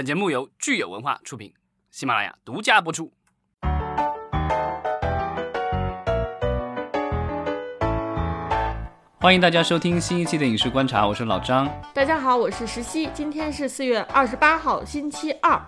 本节目由聚友文化出品，喜马拉雅独家播出。欢迎大家收听新一期的《影视观察》，我是老张。大家好，我是石溪。今天是四月二十八号，星期二，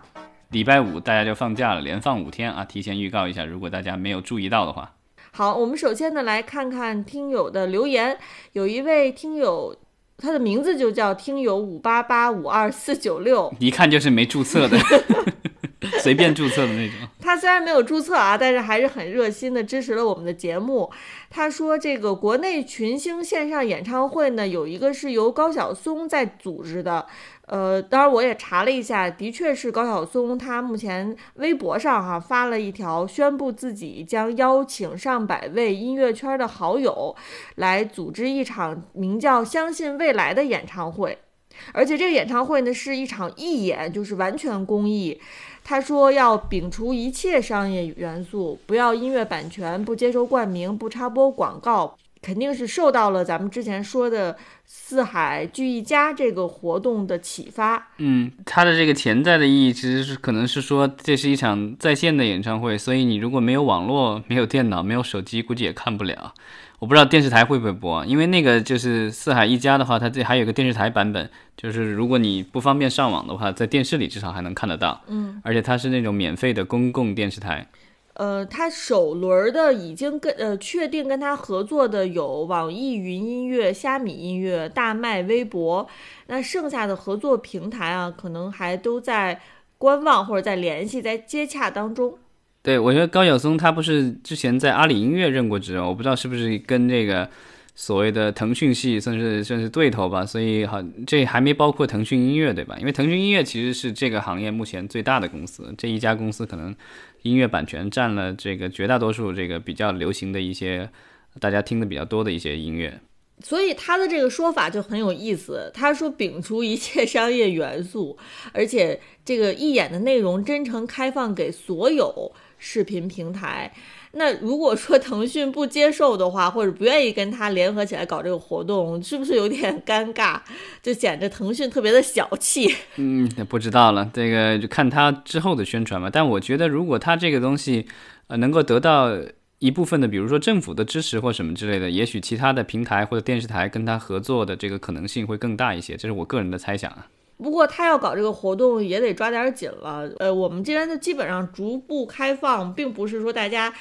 礼拜五，大家就放假了，连放五天啊！提前预告一下，如果大家没有注意到的话。好，我们首先呢来看看听友的留言。有一位听友，他的名字就叫听友五八八五二四九六，一看就是没注册的。随便注册的那种。他虽然没有注册啊，但是还是很热心的支持了我们的节目。他说，这个国内群星线上演唱会呢，有一个是由高晓松在组织的。呃，当然我也查了一下，的确是高晓松，他目前微博上哈发了一条，宣布自己将邀请上百位音乐圈的好友来组织一场名叫《相信未来》的演唱会。而且这个演唱会呢，是一场义演，就是完全公益。他说要摒除一切商业元素，不要音乐版权，不接受冠名，不插播广告，肯定是受到了咱们之前说的四海聚一家这个活动的启发。嗯，它的这个潜在的意义其实是可能是说这是一场在线的演唱会，所以你如果没有网络、没有电脑、没有手机，估计也看不了。我不知道电视台会不会播，因为那个就是四海一家的话，它这还有个电视台版本，就是如果你不方便上网的话，在电视里至少还能看得到。嗯，而且它是那种免费的公共电视台。呃，他首轮的已经跟呃确定跟他合作的有网易云音乐、虾米音乐、大麦、微博，那剩下的合作平台啊，可能还都在观望或者在联系、在接洽当中。对，我觉得高晓松他不是之前在阿里音乐任过职，我不知道是不是跟这个所谓的腾讯系算是算是对头吧，所以好这还没包括腾讯音乐对吧？因为腾讯音乐其实是这个行业目前最大的公司，这一家公司可能音乐版权占了这个绝大多数这个比较流行的一些大家听的比较多的一些音乐。所以他的这个说法就很有意思，他说摒除一切商业元素，而且这个义演的内容真诚开放给所有。视频平台，那如果说腾讯不接受的话，或者不愿意跟他联合起来搞这个活动，是不是有点尴尬？就显得腾讯特别的小气。嗯，不知道了，这个就看他之后的宣传吧。但我觉得，如果他这个东西，呃，能够得到一部分的，比如说政府的支持或什么之类的，也许其他的平台或者电视台跟他合作的这个可能性会更大一些。这是我个人的猜想啊。不过他要搞这个活动也得抓点紧了。呃，我们这边就基本上逐步开放，并不是说大家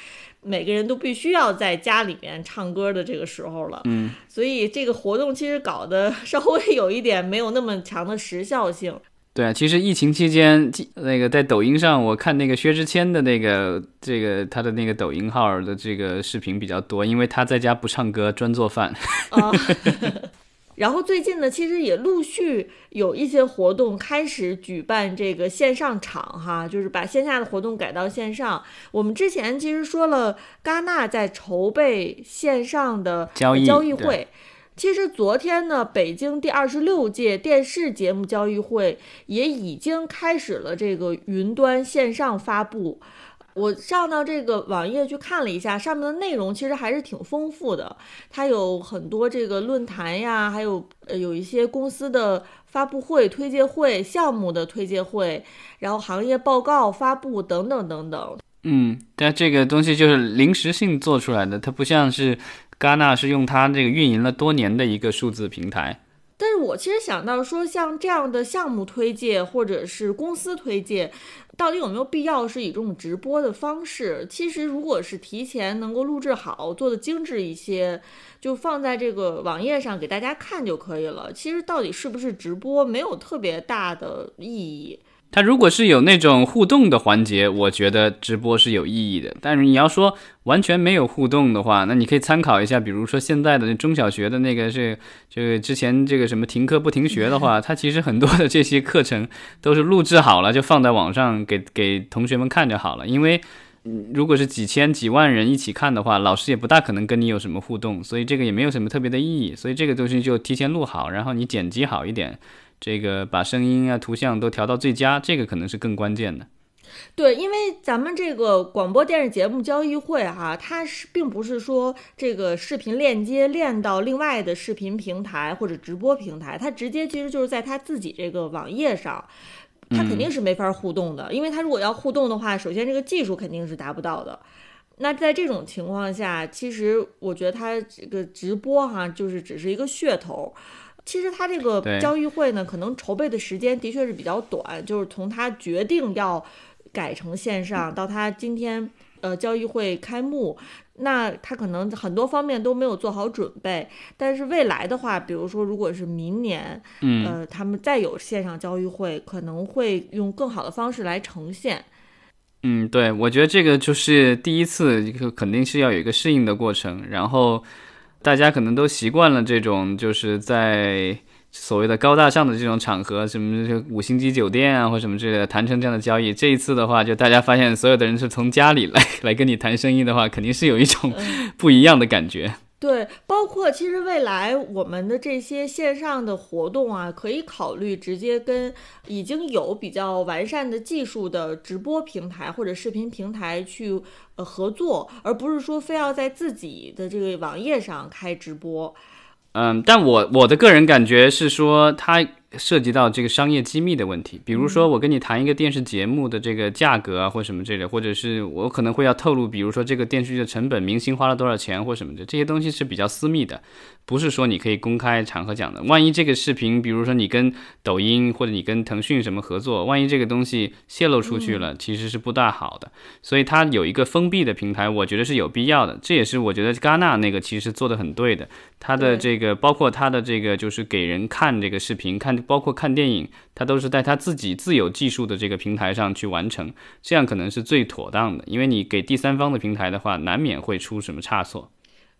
每个人都必须要在家里面唱歌的这个时候了。嗯，所以这个活动其实搞得稍微有一点没有那么强的时效性。对啊，其实疫情期间，那个在抖音上，我看那个薛之谦的那个这个他的那个抖音号的这个视频比较多，因为他在家不唱歌，专做饭。然后最近呢，其实也陆续有一些活动开始举办这个线上场哈，就是把线下的活动改到线上。我们之前其实说了，戛纳在筹备线上的交易交易会。其实昨天呢，北京第二十六届电视节目交易会也已经开始了这个云端线上发布。我上到这个网页去看了一下，上面的内容其实还是挺丰富的。它有很多这个论坛呀，还有呃有一些公司的发布会、推介会、项目的推介会，然后行业报告发布等等等等。嗯，但这个东西就是临时性做出来的，它不像是戛纳是用它这个运营了多年的一个数字平台。但是我其实想到说，像这样的项目推介或者是公司推介。到底有没有必要是以这种直播的方式？其实，如果是提前能够录制好，做的精致一些，就放在这个网页上给大家看就可以了。其实，到底是不是直播，没有特别大的意义。它如果是有那种互动的环节，我觉得直播是有意义的。但是你要说完全没有互动的话，那你可以参考一下，比如说现在的中小学的那个是 这个之前这个什么停课不停学的话，它其实很多的这些课程都是录制好了就放在网上给给同学们看就好了。因为如果是几千几万人一起看的话，老师也不大可能跟你有什么互动，所以这个也没有什么特别的意义。所以这个东西就提前录好，然后你剪辑好一点。这个把声音啊、图像都调到最佳，这个可能是更关键的。对，因为咱们这个广播电视节目交易会哈，它是并不是说这个视频链接链到另外的视频平台或者直播平台，它直接其实就是在它自己这个网页上。它肯定是没法互动的，因为它如果要互动的话，首先这个技术肯定是达不到的。那在这种情况下，其实我觉得它这个直播哈，就是只是一个噱头。其实他这个交易会呢，可能筹备的时间的确是比较短，就是从他决定要改成线上到他今天呃交易会开幕，那他可能很多方面都没有做好准备。但是未来的话，比如说如果是明年，嗯，呃，他们再有线上交易会，可能会用更好的方式来呈现。嗯，对，我觉得这个就是第一次，就肯定是要有一个适应的过程，然后大家可能都习惯了这种，就是在所谓的高大上的这种场合，什么五星级酒店啊或什么之类的谈成这样的交易。这一次的话，就大家发现所有的人是从家里来来跟你谈生意的话，肯定是有一种 不一样的感觉。对，包括其实未来我们的这些线上的活动啊，可以考虑直接跟已经有比较完善的技术的直播平台或者视频平台去呃合作，而不是说非要在自己的这个网页上开直播。嗯，但我我的个人感觉是说，它涉及到这个商业机密的问题。比如说，我跟你谈一个电视节目的这个价格啊，或什么之类的，或者是我可能会要透露，比如说这个电视剧的成本、明星花了多少钱或什么的，这些东西是比较私密的，不是说你可以公开场合讲的。万一这个视频，比如说你跟抖音或者你跟腾讯什么合作，万一这个东西泄露出去了，其实是不大好的。所以它有一个封闭的平台，我觉得是有必要的。这也是我觉得戛纳那个其实做的很对的。它的这个包括它的这个就是给人看这个视频，看包括看电影，他都是在他自己自有技术的这个平台上去完成，这样可能是最妥当的。因为你给第三方的平台的话，难免会出什么差错。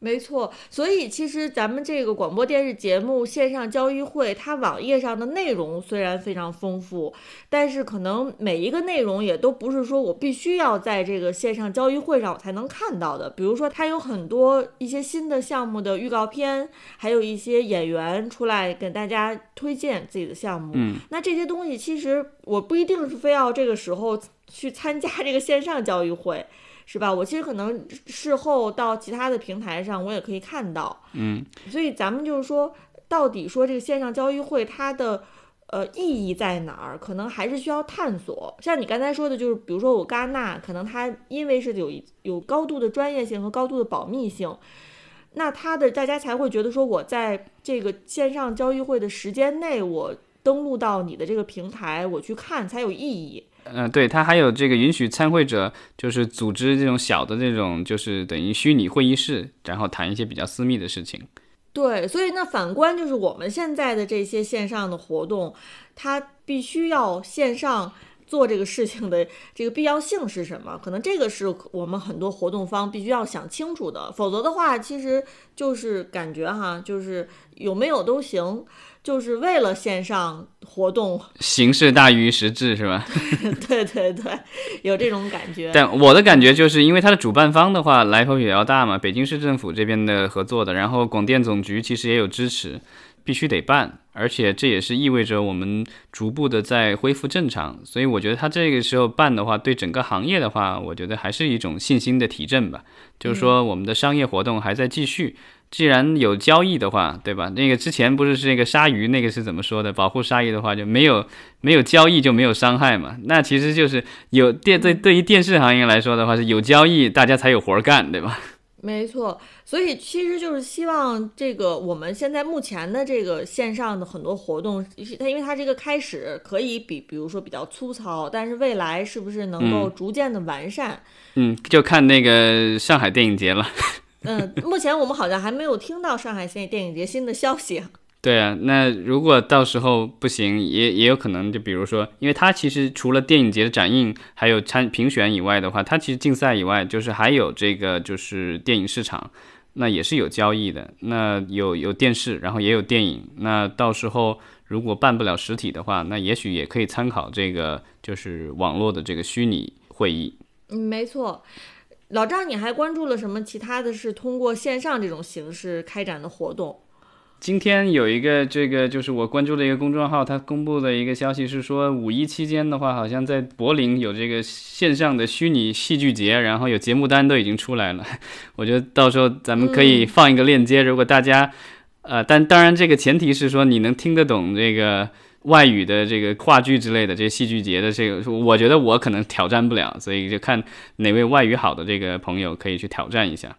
没错，所以其实咱们这个广播电视节目线上交易会，它网页上的内容虽然非常丰富，但是可能每一个内容也都不是说我必须要在这个线上交易会上我才能看到的。比如说，它有很多一些新的项目的预告片，还有一些演员出来给大家推荐自己的项目。嗯，那这些东西其实我不一定是非要这个时候去参加这个线上交易会。是吧？我其实可能事后到其他的平台上，我也可以看到。嗯，所以咱们就是说，到底说这个线上交易会它的呃意义在哪儿？可能还是需要探索。像你刚才说的，就是比如说我戛纳，可能它因为是有一有高度的专业性和高度的保密性，那它的大家才会觉得说，我在这个线上交易会的时间内，我登录到你的这个平台，我去看才有意义。嗯、对，它还有这个允许参会者就是组织这种小的这种就是等于虚拟会议室，然后谈一些比较私密的事情。对，所以那反观就是我们现在的这些线上的活动，它必须要线上做这个事情的这个必要性是什么？可能这个是我们很多活动方必须要想清楚的，否则的话，其实就是感觉哈，就是有没有都行，就是为了线上活动，形式大于实质是吧？对 对对，有这种感觉。但我的感觉就是因为它的主办方的话来头比较大嘛，北京市政府这边的合作的，然后广电总局其实也有支持，必须得办，而且这也是意味着我们逐步的在恢复正常，所以我觉得它这个时候办的话，对整个行业的话，我觉得还是一种信心的提振吧，就是说我们的商业活动还在继续。既然有交易的话，对吧？那个之前不是是那个鲨鱼那个是怎么说的？保护鲨鱼的话就没有没有交易就没有伤害嘛。那其实就是有电对对于电视行业来说的话是有交易，大家才有活儿干，对吧？没错，所以其实就是希望这个我们现在目前的这个线上的很多活动，它因为它这个开始可以比比如说比较粗糙，但是未来是不是能够逐渐的完善？嗯，就看那个上海电影节了。嗯，目前我们好像还没有听到上海现电影节新的消息。对啊，那如果到时候不行，也也有可能，就比如说，因为它其实除了电影节的展映，还有参评选以外的话，它其实竞赛以外，就是还有这个就是电影市场，那也是有交易的。那有有电视，然后也有电影。那到时候如果办不了实体的话，那也许也可以参考这个就是网络的这个虚拟会议。嗯，没错。老张，你还关注了什么其他的是通过线上这种形式开展的活动？今天有一个这个就是我关注的一个公众号，它公布的一个消息是说，五一期间的话，好像在柏林有这个线上的虚拟戏剧节，然后有节目单都已经出来了。我觉得到时候咱们可以放一个链接，如果大家，呃，但当然这个前提是说你能听得懂这个外语的这个话剧之类的这些戏剧节的这个，我觉得我可能挑战不了，所以就看哪位外语好的这个朋友可以去挑战一下。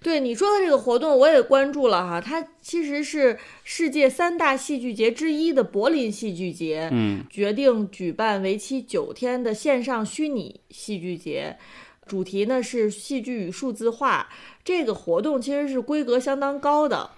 对你说的这个活动，我也关注了哈。它其实是世界三大戏剧节之一的柏林戏剧节，嗯，决定举办为期九天的线上虚拟戏剧节，主题呢是戏剧与数字化。这个活动其实是规格相当高的，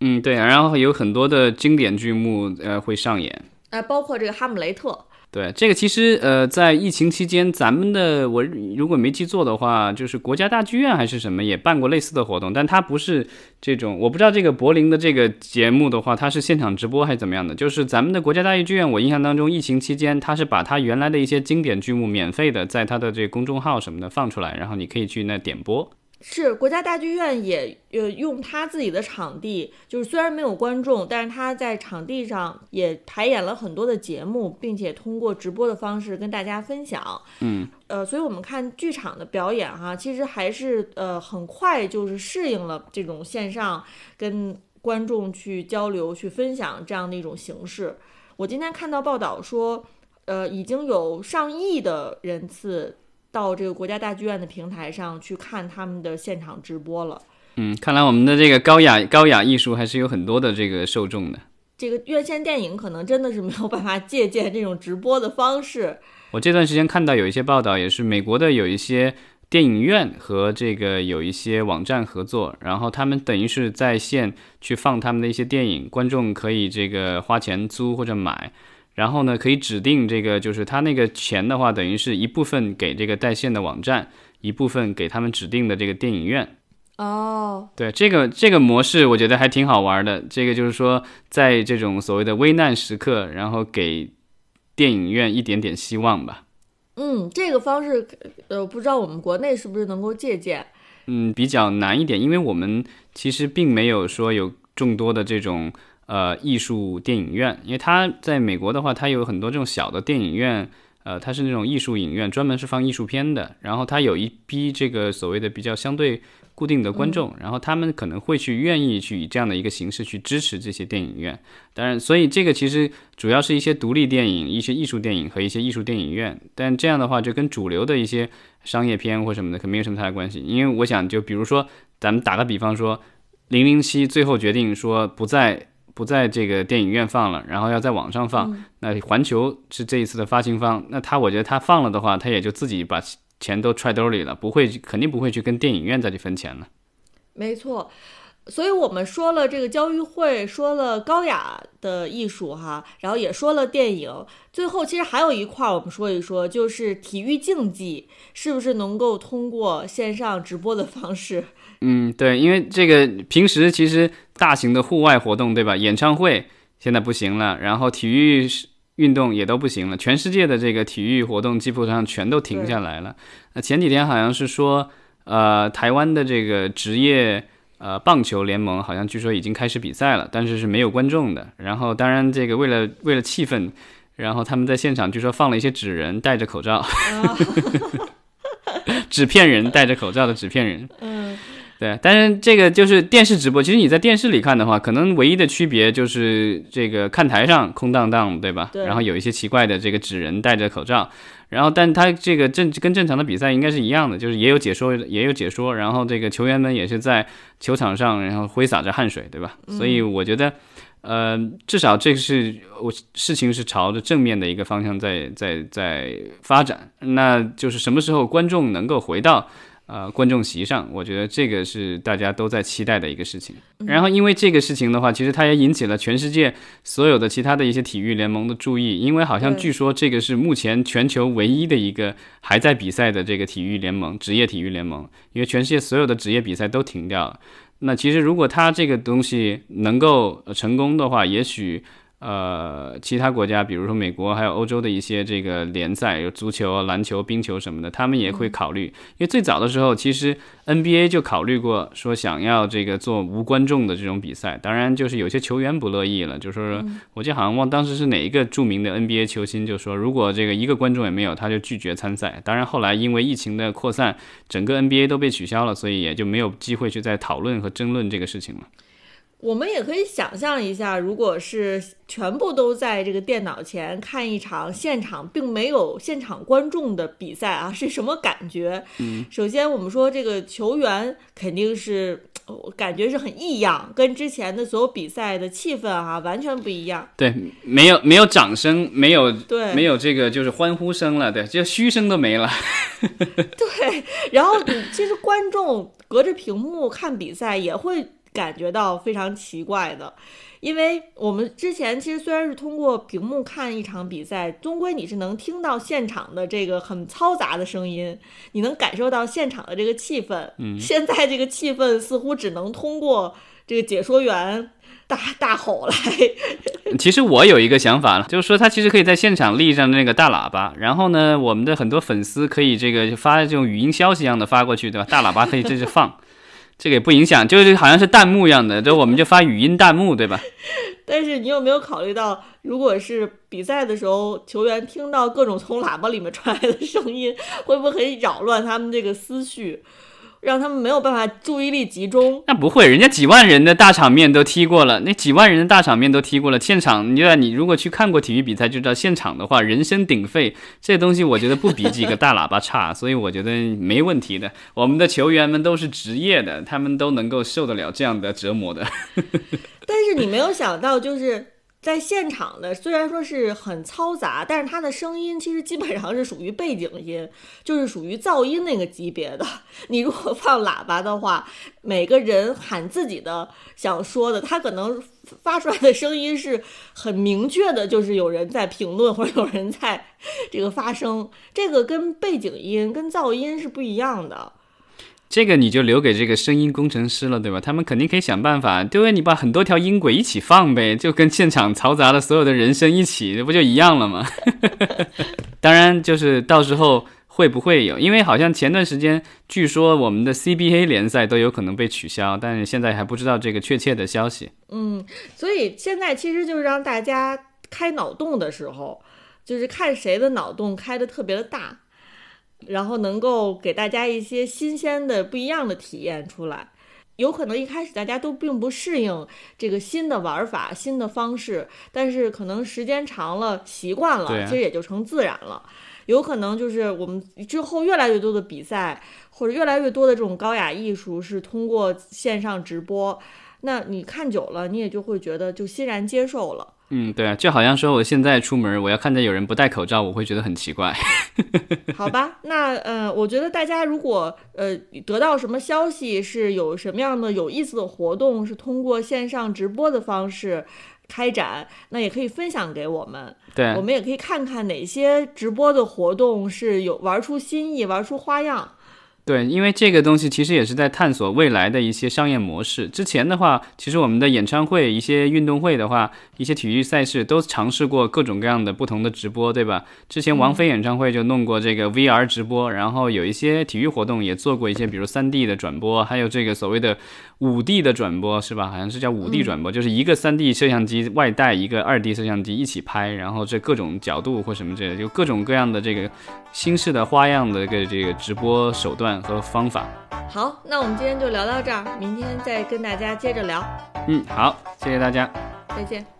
嗯，对，然后有很多的经典剧目呃会上演，呃，包括这个《哈姆雷特》。对，这个其实呃，在疫情期间，咱们的我如果没记错的话，就是国家大剧院还是什么也办过类似的活动，但它不是这种，我不知道这个柏林的这个节目的话，它是现场直播还是怎么样的？就是咱们的国家大剧院，我印象当中，疫情期间它是把它原来的一些经典剧目免费的在它的这个公众号什么的放出来，然后你可以去那点播。是国家大剧院也呃用他自己的场地，就是虽然没有观众，但是他在场地上也排演了很多的节目，并且通过直播的方式跟大家分享。嗯，呃，所以我们看剧场的表演哈，其实还是呃很快就是适应了这种线上跟观众去交流、去分享这样的一种形式。我今天看到报道说，呃，已经有上亿的人次。到这个国家大剧院的平台上去看他们的现场直播了。嗯，看来我们的这个高雅高雅艺术还是有很多的这个受众的。这个院线电影可能真的是没有办法借鉴这种直播的方式。我这段时间看到有一些报道，也是美国的有一些电影院和这个有一些网站合作，然后他们等于是在线去放他们的一些电影，观众可以这个花钱租或者买。然后呢，可以指定这个，就是他那个钱的话，等于是一部分给这个在线的网站，一部分给他们指定的这个电影院。哦，对，这个这个模式我觉得还挺好玩的。这个就是说，在这种所谓的危难时刻，然后给电影院一点点希望吧。嗯，这个方式，呃，不知道我们国内是不是能够借鉴？嗯，比较难一点，因为我们其实并没有说有众多的这种。呃，艺术电影院，因为它在美国的话，它有很多这种小的电影院，呃，它是那种艺术影院，专门是放艺术片的。然后它有一批这个所谓的比较相对固定的观众，然后他们可能会去愿意去以这样的一个形式去支持这些电影院。当然，所以这个其实主要是一些独立电影、一些艺术电影和一些艺术电影院。但这样的话，就跟主流的一些商业片或什么的可没有什么太大关系。因为我想，就比如说，咱们打个比方说，《零零七》最后决定说不再。不在这个电影院放了，然后要在网上放。那环球是这一次的发行方，那他我觉得他放了的话，他也就自己把钱都揣兜里了，不会肯定不会去跟电影院再去分钱了。没错，所以我们说了这个交易会，说了高雅的艺术哈，然后也说了电影，最后其实还有一块我们说一说，就是体育竞技是不是能够通过线上直播的方式。嗯，对，因为这个平时其实大型的户外活动，对吧？演唱会现在不行了，然后体育运动也都不行了，全世界的这个体育活动基本上全都停下来了。那前几天好像是说，呃，台湾的这个职业呃棒球联盟好像据说已经开始比赛了，但是是没有观众的。然后当然这个为了为了气氛，然后他们在现场据说放了一些纸人戴着口罩，纸片人戴着口罩的纸片人。嗯。对，但是这个就是电视直播。其实你在电视里看的话，可能唯一的区别就是这个看台上空荡荡，对吧？对。然后有一些奇怪的这个纸人戴着口罩，然后但他这个正跟正常的比赛应该是一样的，就是也有解说，也有解说，然后这个球员们也是在球场上，然后挥洒着汗水，对吧？所以我觉得，呃，至少这个是我事情是朝着正面的一个方向在在在发展。那就是什么时候观众能够回到？呃，观众席上，我觉得这个是大家都在期待的一个事情。然后，因为这个事情的话，其实它也引起了全世界所有的其他的一些体育联盟的注意。因为好像据说这个是目前全球唯一的一个还在比赛的这个体育联盟，职业体育联盟。因为全世界所有的职业比赛都停掉了。那其实如果它这个东西能够成功的话，也许。呃，其他国家，比如说美国，还有欧洲的一些这个联赛，有足球、篮球、冰球什么的，他们也会考虑。因为最早的时候，其实 NBA 就考虑过说想要这个做无观众的这种比赛。当然，就是有些球员不乐意了，就说我记得好像忘当时是哪一个著名的 NBA 球星就说，如果这个一个观众也没有，他就拒绝参赛。当然，后来因为疫情的扩散，整个 NBA 都被取消了，所以也就没有机会去再讨论和争论这个事情了。我们也可以想象一下，如果是全部都在这个电脑前看一场现场并没有现场观众的比赛啊，是什么感觉？嗯，首先我们说这个球员肯定是，感觉是很异样，跟之前的所有比赛的气氛啊完全不一样。对，没有没有掌声，没有对，没有这个就是欢呼声了，对，就嘘声都没了。对，然后其实观众隔着屏幕看比赛也会。感觉到非常奇怪的，因为我们之前其实虽然是通过屏幕看一场比赛，终归你是能听到现场的这个很嘈杂的声音，你能感受到现场的这个气氛。嗯，现在这个气氛似乎只能通过这个解说员大大吼来。其实我有一个想法了，就是说他其实可以在现场立上那个大喇叭，然后呢，我们的很多粉丝可以这个发这种语音消息一样的发过去，对吧？大喇叭可以这是放。这个也不影响，就是好像是弹幕一样的，就我们就发语音弹幕，对吧？但是你有没有考虑到，如果是比赛的时候，球员听到各种从喇叭里面传来的声音，会不会很扰乱他们这个思绪？让他们没有办法注意力集中。那不会，人家几万人的大场面都踢过了，那几万人的大场面都踢过了。现场，你你如果去看过体育比赛，就知道现场的话，人声鼎沸，这东西我觉得不比几个大喇叭差，所以我觉得没问题的。我们的球员们都是职业的，他们都能够受得了这样的折磨的。但是你没有想到，就是。在现场的虽然说是很嘈杂，但是它的声音其实基本上是属于背景音，就是属于噪音那个级别的。你如果放喇叭的话，每个人喊自己的想说的，他可能发出来的声音是很明确的，就是有人在评论或者有人在这个发声，这个跟背景音跟噪音是不一样的。这个你就留给这个声音工程师了，对吧？他们肯定可以想办法，对不对你把很多条音轨一起放呗，就跟现场嘈杂的所有的人声一起，这不就一样了吗？当然，就是到时候会不会有？因为好像前段时间据说我们的 CBA 联赛都有可能被取消，但是现在还不知道这个确切的消息。嗯，所以现在其实就是让大家开脑洞的时候，就是看谁的脑洞开的特别的大。然后能够给大家一些新鲜的、不一样的体验出来。有可能一开始大家都并不适应这个新的玩法、新的方式，但是可能时间长了、习惯了，其实也就成自然了。有可能就是我们之后越来越多的比赛，或者越来越多的这种高雅艺术是通过线上直播，那你看久了，你也就会觉得就欣然接受了。嗯，对啊，就好像说我现在出门，我要看见有人不戴口罩，我会觉得很奇怪。好吧，那呃，我觉得大家如果呃得到什么消息，是有什么样的有意思的活动，是通过线上直播的方式开展，那也可以分享给我们。对，我们也可以看看哪些直播的活动是有玩出新意、玩出花样。对，因为这个东西其实也是在探索未来的一些商业模式。之前的话，其实我们的演唱会、一些运动会的话，一些体育赛事都尝试过各种各样的不同的直播，对吧？之前王菲演唱会就弄过这个 VR 直播，然后有一些体育活动也做过一些，比如 3D 的转播，还有这个所谓的。五 D 的转播是吧？好像是叫五 D 转播，就是一个三 D 摄像机外带一个二 D 摄像机一起拍，然后这各种角度或什么之类的，就各种各样的这个新式的花样的个这个直播手段和方法。好，那我们今天就聊到这儿，明天再跟大家接着聊。嗯，好，谢谢大家，再见。